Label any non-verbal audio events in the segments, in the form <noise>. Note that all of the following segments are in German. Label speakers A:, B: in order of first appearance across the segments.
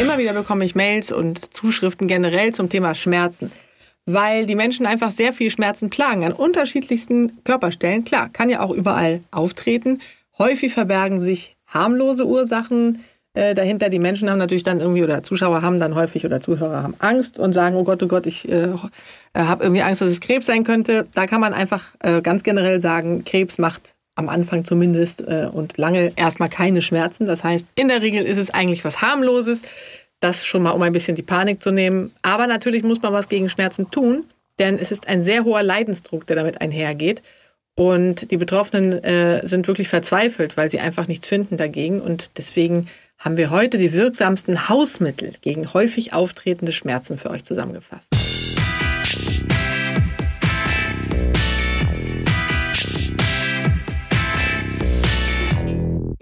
A: Immer wieder bekomme ich Mails und Zuschriften generell zum Thema Schmerzen, weil die Menschen einfach sehr viel Schmerzen plagen an unterschiedlichsten Körperstellen. Klar, kann ja auch überall auftreten. Häufig verbergen sich harmlose Ursachen äh, dahinter. Die Menschen haben natürlich dann irgendwie oder Zuschauer haben dann häufig oder Zuhörer haben Angst und sagen, oh Gott, oh Gott, ich äh, habe irgendwie Angst, dass es Krebs sein könnte. Da kann man einfach äh, ganz generell sagen, Krebs macht am Anfang zumindest äh, und lange erstmal keine Schmerzen. Das heißt, in der Regel ist es eigentlich was harmloses. Das schon mal, um ein bisschen die Panik zu nehmen. Aber natürlich muss man was gegen Schmerzen tun, denn es ist ein sehr hoher Leidensdruck, der damit einhergeht. Und die Betroffenen äh, sind wirklich verzweifelt, weil sie einfach nichts finden dagegen. Und deswegen haben wir heute die wirksamsten Hausmittel gegen häufig auftretende Schmerzen für euch zusammengefasst.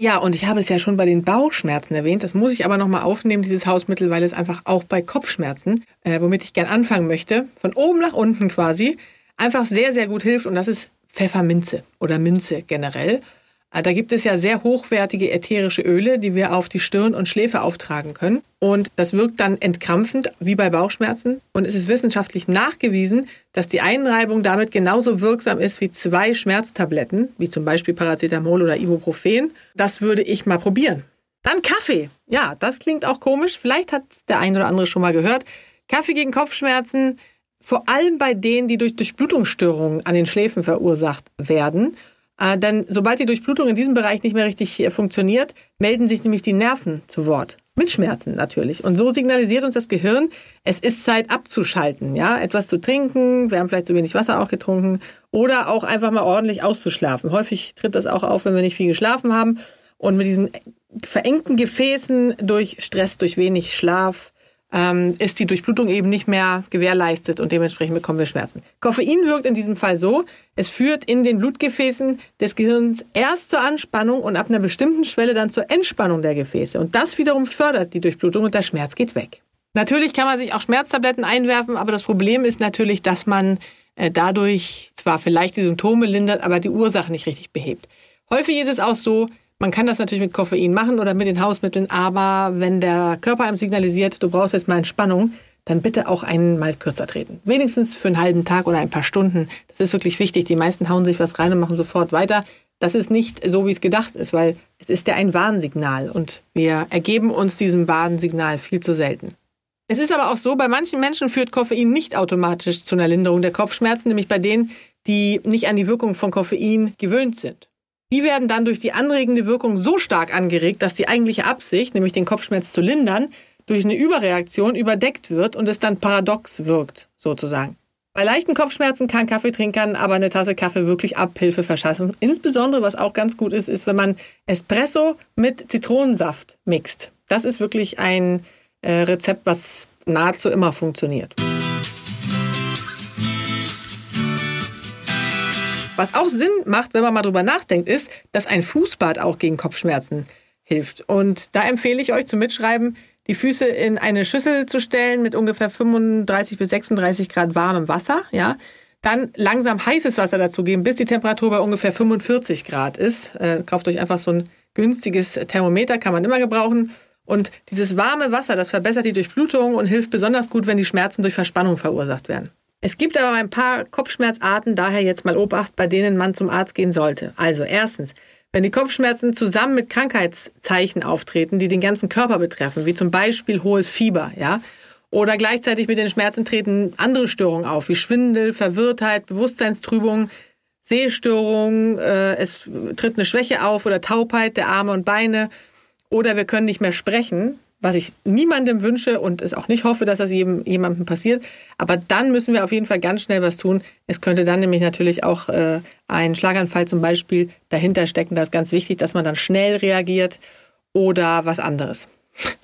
A: Ja, und ich habe es ja schon bei den Bauchschmerzen erwähnt. Das muss ich aber nochmal aufnehmen, dieses Hausmittel, weil es einfach auch bei Kopfschmerzen, äh, womit ich gern anfangen möchte, von oben nach unten quasi, einfach sehr, sehr gut hilft. Und das ist Pfefferminze oder Minze generell. Äh, da gibt es ja sehr hochwertige ätherische Öle, die wir auf die Stirn und Schläfe auftragen können. Und das wirkt dann entkrampfend, wie bei Bauchschmerzen. Und es ist wissenschaftlich nachgewiesen, dass die Einreibung damit genauso wirksam ist wie zwei Schmerztabletten, wie zum Beispiel Paracetamol oder Ibuprofen. Das würde ich mal probieren. Dann Kaffee. Ja, das klingt auch komisch. Vielleicht hat der eine oder andere schon mal gehört. Kaffee gegen Kopfschmerzen, vor allem bei denen, die durch Durchblutungsstörungen an den Schläfen verursacht werden. Äh, denn sobald die Durchblutung in diesem Bereich nicht mehr richtig äh, funktioniert, melden sich nämlich die Nerven zu Wort. Mit Schmerzen natürlich. Und so signalisiert uns das Gehirn, es ist Zeit abzuschalten, ja, etwas zu trinken, wir haben vielleicht zu wenig Wasser auch getrunken oder auch einfach mal ordentlich auszuschlafen. Häufig tritt das auch auf, wenn wir nicht viel geschlafen haben. Und mit diesen verengten Gefäßen durch Stress, durch wenig Schlaf, ähm, ist die Durchblutung eben nicht mehr gewährleistet und dementsprechend bekommen wir Schmerzen. Koffein wirkt in diesem Fall so, es führt in den Blutgefäßen des Gehirns erst zur Anspannung und ab einer bestimmten Schwelle dann zur Entspannung der Gefäße. Und das wiederum fördert die Durchblutung und der Schmerz geht weg. Natürlich kann man sich auch Schmerztabletten einwerfen, aber das Problem ist natürlich, dass man äh, dadurch zwar vielleicht die Symptome lindert, aber die Ursache nicht richtig behebt. Häufig ist es auch so, man kann das natürlich mit Koffein machen oder mit den Hausmitteln, aber wenn der Körper einem signalisiert, du brauchst jetzt mal Entspannung, dann bitte auch einmal kürzer treten. Wenigstens für einen halben Tag oder ein paar Stunden. Das ist wirklich wichtig. Die meisten hauen sich was rein und machen sofort weiter. Das ist nicht so, wie es gedacht ist, weil es ist ja ein Warnsignal und wir ergeben uns diesem Warnsignal viel zu selten. Es ist aber auch so, bei manchen Menschen führt Koffein nicht automatisch zu einer Linderung der Kopfschmerzen, nämlich bei denen, die nicht an die Wirkung von Koffein gewöhnt sind. Die werden dann durch die anregende Wirkung so stark angeregt, dass die eigentliche Absicht, nämlich den Kopfschmerz zu lindern, durch eine Überreaktion überdeckt wird und es dann paradox wirkt, sozusagen. Bei leichten Kopfschmerzen kann Kaffeetrinkern aber eine Tasse Kaffee wirklich Abhilfe verschaffen. Insbesondere, was auch ganz gut ist, ist, wenn man Espresso mit Zitronensaft mixt. Das ist wirklich ein äh, Rezept, was nahezu immer funktioniert. Was auch Sinn macht, wenn man mal drüber nachdenkt, ist, dass ein Fußbad auch gegen Kopfschmerzen hilft. Und da empfehle ich euch zum Mitschreiben, die Füße in eine Schüssel zu stellen mit ungefähr 35 bis 36 Grad warmem Wasser, ja. Dann langsam heißes Wasser dazugeben, bis die Temperatur bei ungefähr 45 Grad ist. Äh, kauft euch einfach so ein günstiges Thermometer, kann man immer gebrauchen. Und dieses warme Wasser, das verbessert die Durchblutung und hilft besonders gut, wenn die Schmerzen durch Verspannung verursacht werden. Es gibt aber ein paar Kopfschmerzarten, daher jetzt mal Obacht, bei denen man zum Arzt gehen sollte. Also erstens, wenn die Kopfschmerzen zusammen mit Krankheitszeichen auftreten, die den ganzen Körper betreffen, wie zum Beispiel hohes Fieber, ja, oder gleichzeitig mit den Schmerzen treten andere Störungen auf, wie Schwindel, Verwirrtheit, Bewusstseinstrübung, Sehstörungen, äh, es tritt eine Schwäche auf oder Taubheit der Arme und Beine, oder wir können nicht mehr sprechen, was ich niemandem wünsche und es auch nicht hoffe, dass das jedem, jemandem passiert. Aber dann müssen wir auf jeden Fall ganz schnell was tun. Es könnte dann nämlich natürlich auch äh, ein Schlaganfall zum Beispiel dahinter stecken. Da ist ganz wichtig, dass man dann schnell reagiert oder was anderes. <laughs>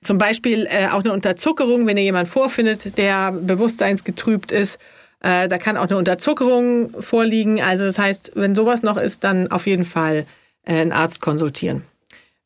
A: Zum Beispiel äh, auch eine Unterzuckerung, wenn ihr jemanden vorfindet, der bewusstseinsgetrübt ist. Äh, da kann auch eine Unterzuckerung vorliegen. Also das heißt, wenn sowas noch ist, dann auf jeden Fall äh, einen Arzt konsultieren.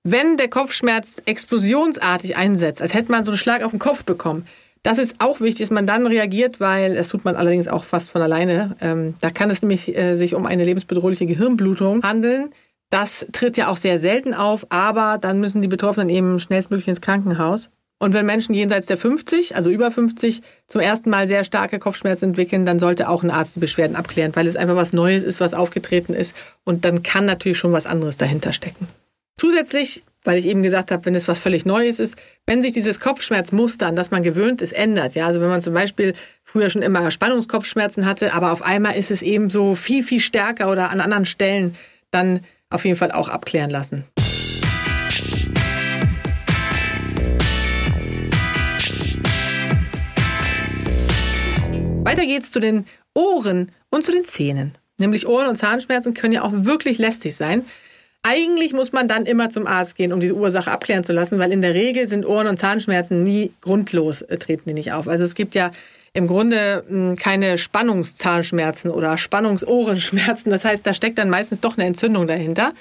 A: Wenn der Kopfschmerz explosionsartig einsetzt, als hätte man so einen Schlag auf den Kopf bekommen, das ist auch wichtig, dass man dann reagiert, weil das tut man allerdings auch fast von alleine. Ähm, da kann es nämlich äh, sich um eine lebensbedrohliche Gehirnblutung handeln. Das tritt ja auch sehr selten auf, aber dann müssen die Betroffenen eben schnellstmöglich ins Krankenhaus. Und wenn Menschen jenseits der 50, also über 50, zum ersten Mal sehr starke Kopfschmerzen entwickeln, dann sollte auch ein Arzt die Beschwerden abklären, weil es einfach was Neues ist, was aufgetreten ist. Und dann kann natürlich schon was anderes dahinter stecken. Zusätzlich, weil ich eben gesagt habe, wenn es was völlig Neues ist, wenn sich dieses Kopfschmerzmuster, an das man gewöhnt ist, ändert. Ja, also wenn man zum Beispiel früher schon immer Spannungskopfschmerzen hatte, aber auf einmal ist es eben so viel, viel stärker oder an anderen Stellen, dann auf jeden Fall auch abklären lassen. Weiter geht's zu den Ohren und zu den Zähnen. Nämlich Ohren- und Zahnschmerzen können ja auch wirklich lästig sein. Eigentlich muss man dann immer zum Arzt gehen, um diese Ursache abklären zu lassen, weil in der Regel sind Ohren- und Zahnschmerzen nie grundlos, äh, treten die nicht auf. Also es gibt ja im Grunde hm, keine Spannungszahnschmerzen oder Spannungsohrenschmerzen. Das heißt, da steckt dann meistens doch eine Entzündung dahinter.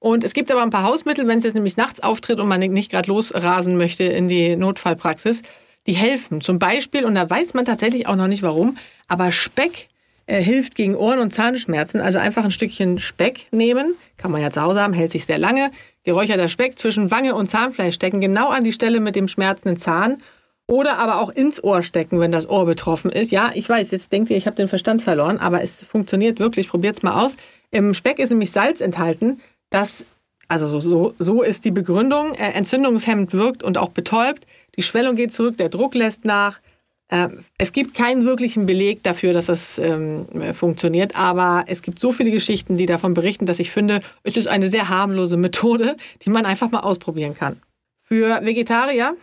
A: Und es gibt aber ein paar Hausmittel, wenn es jetzt nämlich nachts auftritt und man nicht gerade losrasen möchte in die Notfallpraxis, die helfen. Zum Beispiel, und da weiß man tatsächlich auch noch nicht warum, aber Speck äh, hilft gegen Ohren- und Zahnschmerzen. Also einfach ein Stückchen Speck nehmen, kann man ja zu Hause haben, hält sich sehr lange. Geräucherter Speck zwischen Wange und Zahnfleisch stecken, genau an die Stelle mit dem schmerzenden Zahn. Oder aber auch ins Ohr stecken, wenn das Ohr betroffen ist. Ja, ich weiß, jetzt denkt ihr, ich habe den Verstand verloren, aber es funktioniert wirklich. Probiert es mal aus. Im Speck ist nämlich Salz enthalten das, also so, so, so ist die Begründung, äh, entzündungshemmend wirkt und auch betäubt. Die Schwellung geht zurück, der Druck lässt nach. Äh, es gibt keinen wirklichen Beleg dafür, dass das ähm, funktioniert, aber es gibt so viele Geschichten, die davon berichten, dass ich finde, es ist eine sehr harmlose Methode, die man einfach mal ausprobieren kann. Für Vegetarier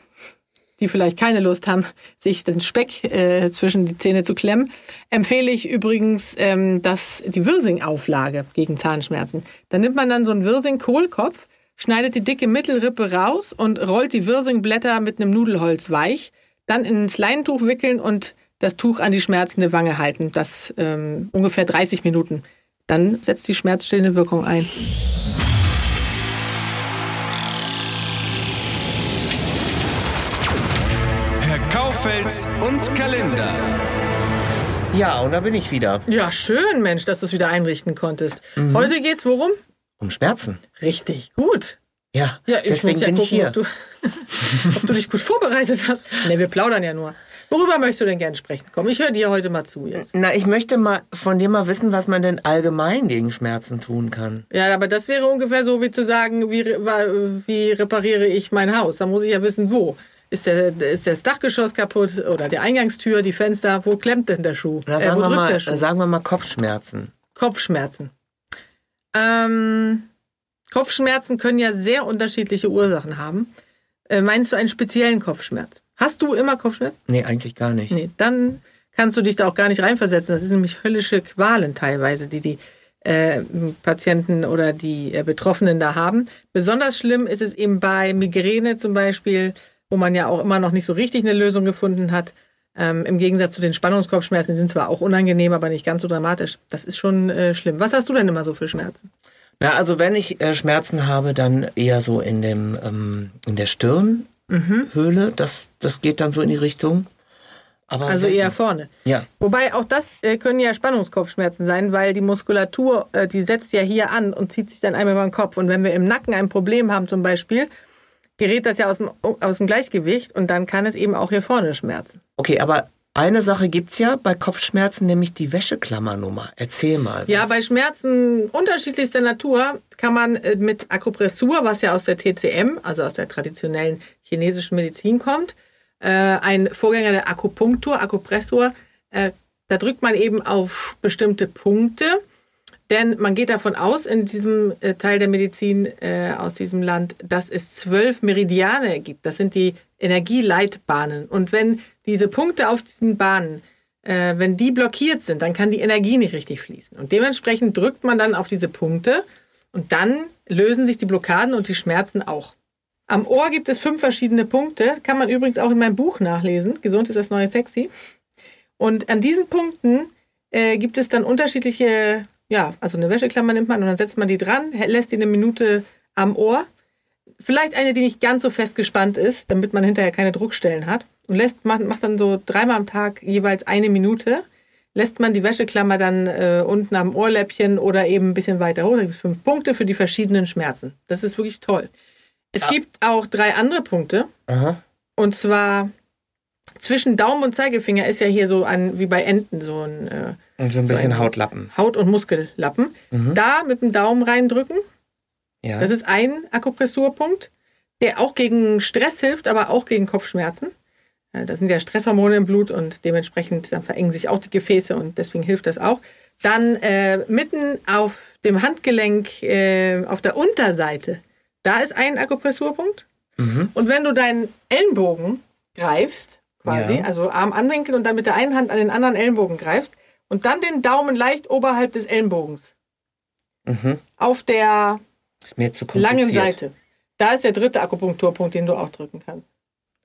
A: die vielleicht keine Lust haben, sich den Speck äh, zwischen die Zähne zu klemmen, empfehle ich übrigens ähm, das, die Wirsing-Auflage gegen Zahnschmerzen. Da nimmt man dann so einen Wirsing-Kohlkopf, schneidet die dicke Mittelrippe raus und rollt die Wirsingblätter mit einem Nudelholz weich, dann ins Leintuch wickeln und das Tuch an die schmerzende Wange halten. Das ähm, ungefähr 30 Minuten. Dann setzt die schmerzstillende Wirkung ein.
B: Kaufels und Kalender.
C: Ja, und da bin ich wieder.
A: Ja, schön, Mensch, dass du es wieder einrichten konntest. Mhm. Heute geht's worum?
C: Um Schmerzen.
A: Richtig, gut.
C: Ja, ja ich deswegen ja bin gucken, ich hier. Ob
A: du, <laughs> ob du dich gut vorbereitet hast. Ne, wir plaudern ja nur. Worüber möchtest du denn gerne sprechen? Komm, ich höre dir heute mal zu jetzt.
C: Na, ich möchte mal von dir mal wissen, was man denn allgemein gegen Schmerzen tun kann.
A: Ja, aber das wäre ungefähr so wie zu sagen, wie, wie repariere ich mein Haus? Da muss ich ja wissen, wo. Ist, der, ist das Dachgeschoss kaputt oder die Eingangstür, die Fenster? Wo klemmt denn der Schuh?
C: Na, sagen, äh, wir mal, sagen wir mal Kopfschmerzen.
A: Kopfschmerzen. Ähm, Kopfschmerzen können ja sehr unterschiedliche Ursachen haben. Äh, meinst du einen speziellen Kopfschmerz? Hast du immer Kopfschmerzen?
C: Nee, eigentlich gar nicht.
A: Nee, dann kannst du dich da auch gar nicht reinversetzen. Das ist nämlich höllische Qualen teilweise, die die äh, Patienten oder die äh, Betroffenen da haben. Besonders schlimm ist es eben bei Migräne zum Beispiel, wo man ja auch immer noch nicht so richtig eine Lösung gefunden hat. Ähm, Im Gegensatz zu den Spannungskopfschmerzen, die sind zwar auch unangenehm, aber nicht ganz so dramatisch. Das ist schon äh, schlimm. Was hast du denn immer so für Schmerzen?
C: Ja, also wenn ich äh, Schmerzen habe, dann eher so in dem ähm, in der Stirnhöhle. Mhm. Das, das geht dann so in die Richtung.
A: Aber also eher vorne.
C: Ja.
A: Wobei auch das äh, können ja Spannungskopfschmerzen sein, weil die Muskulatur, äh, die setzt ja hier an und zieht sich dann einmal über den Kopf. Und wenn wir im Nacken ein Problem haben zum Beispiel, gerät das ja aus dem, aus dem Gleichgewicht und dann kann es eben auch hier vorne schmerzen.
C: Okay, aber eine Sache gibt es ja bei Kopfschmerzen, nämlich die Wäscheklammernummer. Erzähl mal.
A: Was. Ja, bei Schmerzen unterschiedlichster Natur kann man äh, mit Akupressur, was ja aus der TCM, also aus der traditionellen chinesischen Medizin kommt, äh, ein Vorgänger der Akupunktur, Akupressur, äh, da drückt man eben auf bestimmte Punkte denn man geht davon aus, in diesem äh, Teil der Medizin äh, aus diesem Land, dass es zwölf Meridiane gibt. Das sind die Energieleitbahnen. Und wenn diese Punkte auf diesen Bahnen, äh, wenn die blockiert sind, dann kann die Energie nicht richtig fließen. Und dementsprechend drückt man dann auf diese Punkte und dann lösen sich die Blockaden und die Schmerzen auch. Am Ohr gibt es fünf verschiedene Punkte. Kann man übrigens auch in meinem Buch nachlesen. Gesund ist das neue Sexy. Und an diesen Punkten äh, gibt es dann unterschiedliche, ja, also eine Wäscheklammer nimmt man und dann setzt man die dran, lässt die eine Minute am Ohr. Vielleicht eine, die nicht ganz so fest gespannt ist, damit man hinterher keine Druckstellen hat. Und lässt, macht, macht dann so dreimal am Tag jeweils eine Minute. Lässt man die Wäscheklammer dann äh, unten am Ohrläppchen oder eben ein bisschen weiter hoch. Da gibt es fünf Punkte für die verschiedenen Schmerzen. Das ist wirklich toll. Es
C: Ja.
A: gibt auch drei andere Punkte.
C: Aha.
A: Und zwar zwischen Daumen und Zeigefinger ist ja hier so ein, wie bei Enten, so ein äh,
C: Und so ein bisschen
A: ein-
C: Hautlappen.
A: Haut- und Muskellappen. Da mit dem Daumen reindrücken.
C: Ja.
A: Das ist ein Akupressurpunkt, der auch gegen Stress hilft, aber auch gegen Kopfschmerzen. Äh, Da sind ja Stresshormone im Blut und dementsprechend verengen sich auch die Gefäße und deswegen hilft das auch. Dann äh, mitten auf dem Handgelenk, äh, auf der Unterseite, da ist ein Akupressurpunkt. Und wenn du deinen Ellenbogen greifst, quasi,
C: Ja.
A: also Arm anwinkeln und dann mit der einen Hand an den anderen Ellenbogen greifst und dann den Daumen leicht oberhalb des Ellenbogens
C: Mhm.
A: auf der
C: Ist mir zu kompliziert.
A: langen Seite. Da ist der dritte Akupunkturpunkt, den du auch drücken kannst.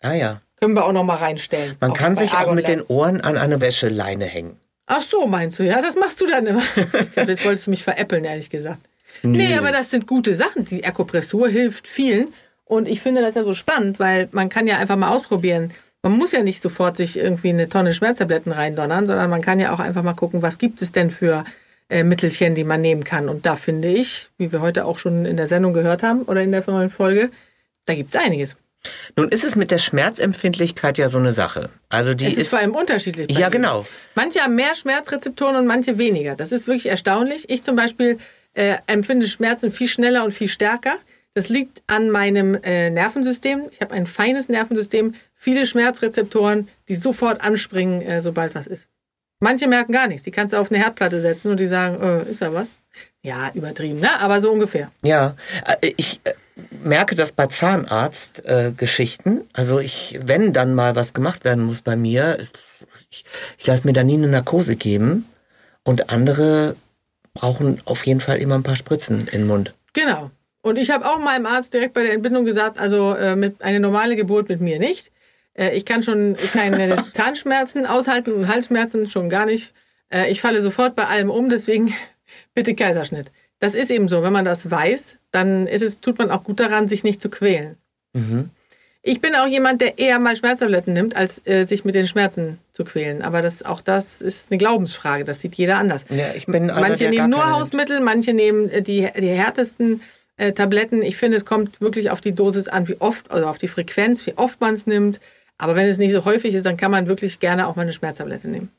C: Ah ja.
A: Können wir auch noch mal reinstellen.
C: Man
A: Auch
C: kann sich auch
A: Argon
C: mit den Ohren an eine Wäscheleine hängen.
A: Ach so, meinst du, ja? Das machst du dann immer. <laughs> ich glaube, jetzt wolltest du mich veräppeln, ehrlich gesagt. Nee, aber das sind gute Sachen. Die Akupressur hilft vielen. Und ich finde das ja so spannend, weil man kann ja einfach mal ausprobieren. Man muss ja nicht sofort sich irgendwie eine Tonne Schmerztabletten reindonnern, sondern man kann ja auch einfach mal gucken, was gibt es denn für äh, Mittelchen, die man nehmen kann. Und da finde ich, wie wir heute auch schon in der Sendung gehört haben oder in der neuen Folge, da gibt es einiges.
C: Nun ist es mit der Schmerzempfindlichkeit ja so eine Sache. Also die
A: Es ist,
C: ist,
A: vor allem unterschiedlich.
C: Ja,
A: jedem.
C: genau.
A: Manche haben mehr Schmerzrezeptoren und manche weniger. Das ist wirklich erstaunlich. Ich zum Beispiel äh, empfinde Schmerzen viel schneller und viel stärker. Das liegt an meinem äh, Nervensystem. Ich habe ein feines Nervensystem, viele Schmerzrezeptoren, die sofort anspringen, äh, sobald was ist. Manche merken gar nichts. Die kannst du auf eine Herdplatte setzen und die sagen, äh, ist da was? Ja, übertrieben, ne? aber so ungefähr.
C: Ja, äh, ich äh, merke das bei Zahnarztgeschichten. also ich, wenn dann mal was gemacht werden muss bei mir, ich, ich lasse mir da nie eine Narkose geben. Und andere brauchen auf jeden Fall immer ein paar Spritzen in den Mund.
A: Genau. Und ich habe auch meinem Arzt direkt bei der Entbindung gesagt, also äh, mit eine normale Geburt mit mir nicht. Äh, ich kann schon keine <laughs> Zahnschmerzen aushalten und Halsschmerzen schon gar nicht. Äh, ich falle sofort bei allem um, deswegen <laughs> bitte Kaiserschnitt. Das ist eben so, wenn man das weiß, dann ist es, tut man auch gut daran, sich nicht zu quälen. Ich bin auch jemand, der eher mal Schmerztabletten nimmt, als äh, sich mit den Schmerzen zu quälen. Aber das, auch das ist eine Glaubensfrage. Das sieht jeder anders.
C: Ja, ich bin einer,
A: manche nehmen nur Hausmittel, manche nehmen äh, die, die härtesten äh, Tabletten. Ich finde, es kommt wirklich auf die Dosis an, wie oft, also auf die Frequenz, wie oft man es nimmt. Aber wenn es nicht so häufig ist, dann kann man wirklich gerne auch mal eine Schmerztablette nehmen.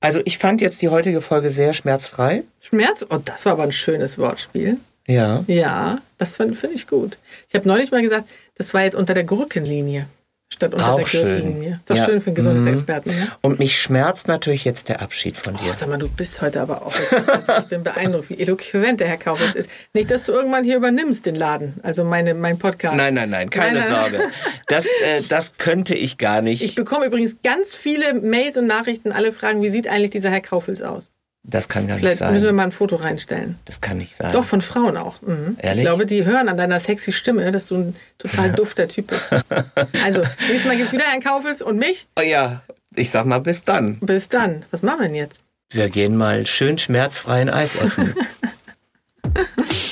C: Also ich fand jetzt die heutige Folge sehr schmerzfrei.
A: Schmerz? Oh, das war aber ein schönes Wortspiel.
C: Ja.
A: Ja, das finde find ich gut. Ich habe neulich mal gesagt, das war jetzt unter der Gurkenlinie statt unter
C: Auch
A: der
C: schön.
A: Gürtellinie. Ist doch
C: Ja.
A: schön für einen Gesundheitsexperten, ja?
C: Und mich schmerzt natürlich jetzt der Abschied von dir.
A: Oh, sag mal, du bist heute aber auch. Also ich bin beeindruckt, wie eloquent der Herr Kaufitz ist. Nicht, dass du irgendwann hier übernimmst den Laden, also meine, mein Podcast.
C: Nein, nein, nein, keine
A: Nein, nein.
C: Sorge. Das, äh, das könnte ich gar nicht.
A: Ich bekomme übrigens ganz viele Mails und Nachrichten. Alle fragen, wie sieht eigentlich dieser Herr Kaufels aus?
C: Das kann gar nicht
A: Vielleicht müssen wir
C: sein.
A: mal ein Foto reinstellen.
C: Das kann nicht sein.
A: Doch, von Frauen auch. Mhm.
C: Ehrlich?
A: Ich glaube, die hören an deiner sexy Stimme, dass du ein total <laughs> dufter Typ bist. Also, nächstes Mal gibt es wieder Herrn Kaufels und mich.
C: Oh ja, ich sag mal bis dann.
A: Bis dann. Was machen wir denn jetzt?
C: Wir gehen mal schön schmerzfreien Eis essen. <laughs>